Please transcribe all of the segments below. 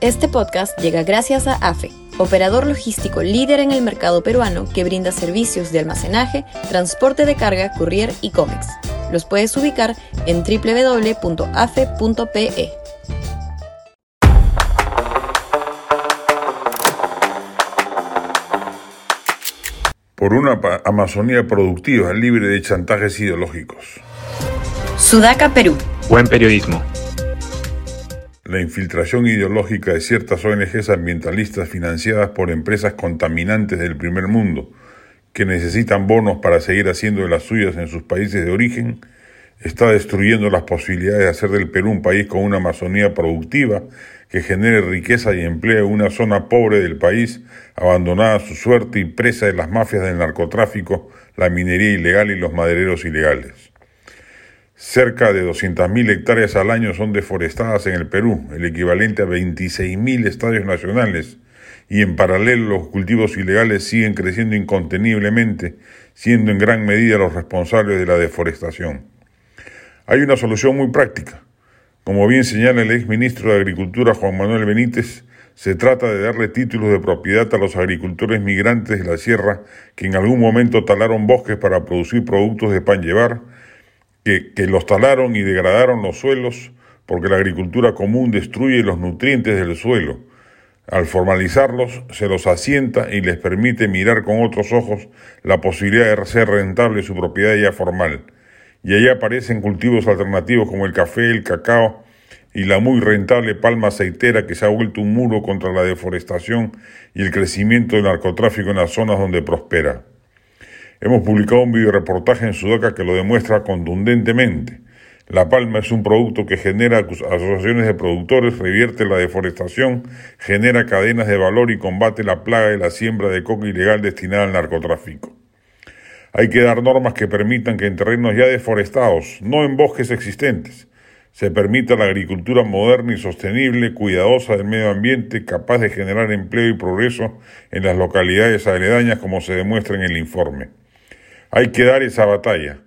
Este podcast llega gracias a AFE, operador logístico líder en el mercado peruano que brinda servicios de almacenaje, transporte de carga, courier y cómics. Los puedes ubicar en www.afe.pe. Por una Amazonía productiva, libre de chantajes ideológicos. Sudaca, Perú. Buen periodismo. La infiltración ideológica de ciertas ONGs ambientalistas financiadas por empresas contaminantes del primer mundo, que necesitan bonos para seguir haciendo de las suyas en sus países de origen, está destruyendo las posibilidades de hacer del Perú un país con una Amazonía productiva que genere riqueza y empleo en una zona pobre del país, abandonada a su suerte y presa de las mafias del narcotráfico, la minería ilegal y los madereros ilegales. Cerca de 200.000 hectáreas al año son deforestadas en el Perú, el equivalente a 26.000 estadios nacionales, y en paralelo los cultivos ilegales siguen creciendo inconteniblemente, siendo en gran medida los responsables de la deforestación. Hay una solución muy práctica. Como bien señala el ex ministro de Agricultura Juan Manuel Benítez, se trata de darle títulos de propiedad a los agricultores migrantes de la sierra que en algún momento talaron bosques para producir productos de pan llevar, que, los talaron y degradaron los suelos porque la agricultura común destruye los nutrientes del suelo. Al formalizarlos, se los asienta y les permite mirar con otros ojos la posibilidad de ser rentable su propiedad ya formal. Y ahí aparecen cultivos alternativos como el café, el cacao y la muy rentable palma aceitera que se ha vuelto un muro contra la deforestación y el crecimiento del narcotráfico en las zonas donde prospera. Hemos publicado un videoreportaje en Sudaca que lo demuestra contundentemente. La palma es un producto que genera asociaciones de productores, revierte la deforestación, genera cadenas de valor y combate la plaga de la siembra de coca ilegal destinada al narcotráfico. Hay que dar normas que permitan que en terrenos ya deforestados, no en bosques existentes, se permita la agricultura moderna y sostenible, cuidadosa del medio ambiente, capaz de generar empleo y progreso en las localidades aledañas como se demuestra en el informe. Hay que dar esa batalla.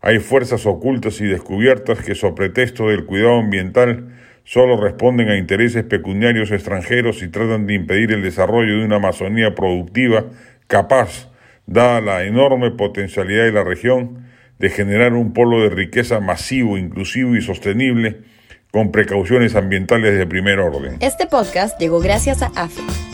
Hay fuerzas ocultas y descubiertas que, sobre pretexto del cuidado ambiental, solo responden a intereses pecuniarios extranjeros y tratan de impedir el desarrollo de una Amazonía productiva capaz, dada la enorme potencialidad de la región, de generar un polo de riqueza masivo, inclusivo y sostenible con precauciones ambientales de primer orden. Este podcast llegó gracias a AFE,